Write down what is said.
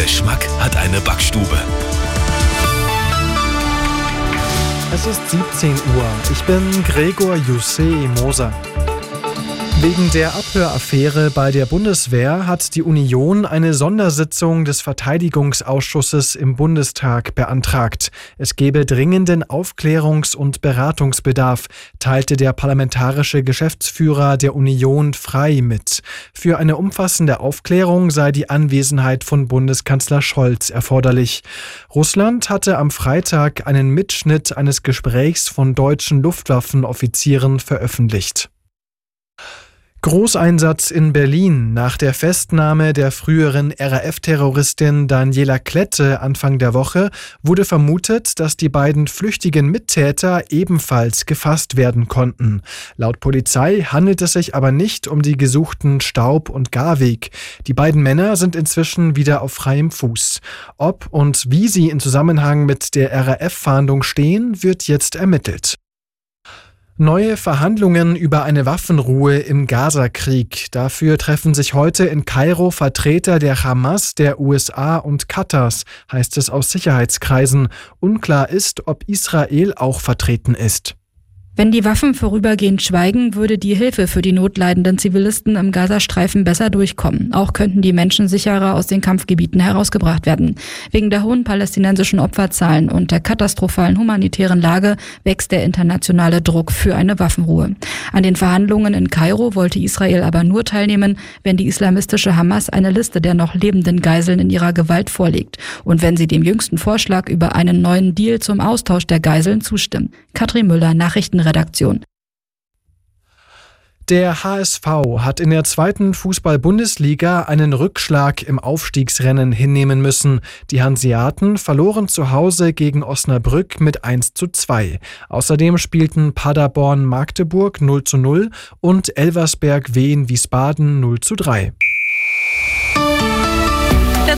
Geschmack hat eine Backstube. Es ist 17 Uhr. Ich bin Gregor Jussé Moser. Wegen der Abhöraffäre bei der Bundeswehr hat die Union eine Sondersitzung des Verteidigungsausschusses im Bundestag beantragt. Es gebe dringenden Aufklärungs- und Beratungsbedarf, teilte der parlamentarische Geschäftsführer der Union frei mit. Für eine umfassende Aufklärung sei die Anwesenheit von Bundeskanzler Scholz erforderlich. Russland hatte am Freitag einen Mitschnitt eines Gesprächs von deutschen Luftwaffenoffizieren veröffentlicht. Großeinsatz in Berlin. Nach der Festnahme der früheren RAF-Terroristin Daniela Klette Anfang der Woche wurde vermutet, dass die beiden flüchtigen Mittäter ebenfalls gefasst werden konnten. Laut Polizei handelt es sich aber nicht um die gesuchten Staub und Garweg. Die beiden Männer sind inzwischen wieder auf freiem Fuß. Ob und wie sie in Zusammenhang mit der RAF-Fahndung stehen, wird jetzt ermittelt. Neue Verhandlungen über eine Waffenruhe im Gazakrieg. Dafür treffen sich heute in Kairo Vertreter der Hamas, der USA und Katars, heißt es aus Sicherheitskreisen. Unklar ist, ob Israel auch vertreten ist. Wenn die Waffen vorübergehend schweigen, würde die Hilfe für die notleidenden Zivilisten im Gazastreifen besser durchkommen. Auch könnten die Menschen sicherer aus den Kampfgebieten herausgebracht werden. Wegen der hohen palästinensischen Opferzahlen und der katastrophalen humanitären Lage wächst der internationale Druck für eine Waffenruhe. An den Verhandlungen in Kairo wollte Israel aber nur teilnehmen, wenn die islamistische Hamas eine Liste der noch lebenden Geiseln in ihrer Gewalt vorlegt und wenn sie dem jüngsten Vorschlag über einen neuen Deal zum Austausch der Geiseln zustimmt. Katrin Müller, Nachrichten Redaktion. Der HSV hat in der zweiten Fußball-Bundesliga einen Rückschlag im Aufstiegsrennen hinnehmen müssen. Die Hanseaten verloren zu Hause gegen Osnabrück mit 1 zu 2. Außerdem spielten Paderborn Magdeburg 0 zu 0 und Elversberg Wien Wiesbaden 0 zu 3.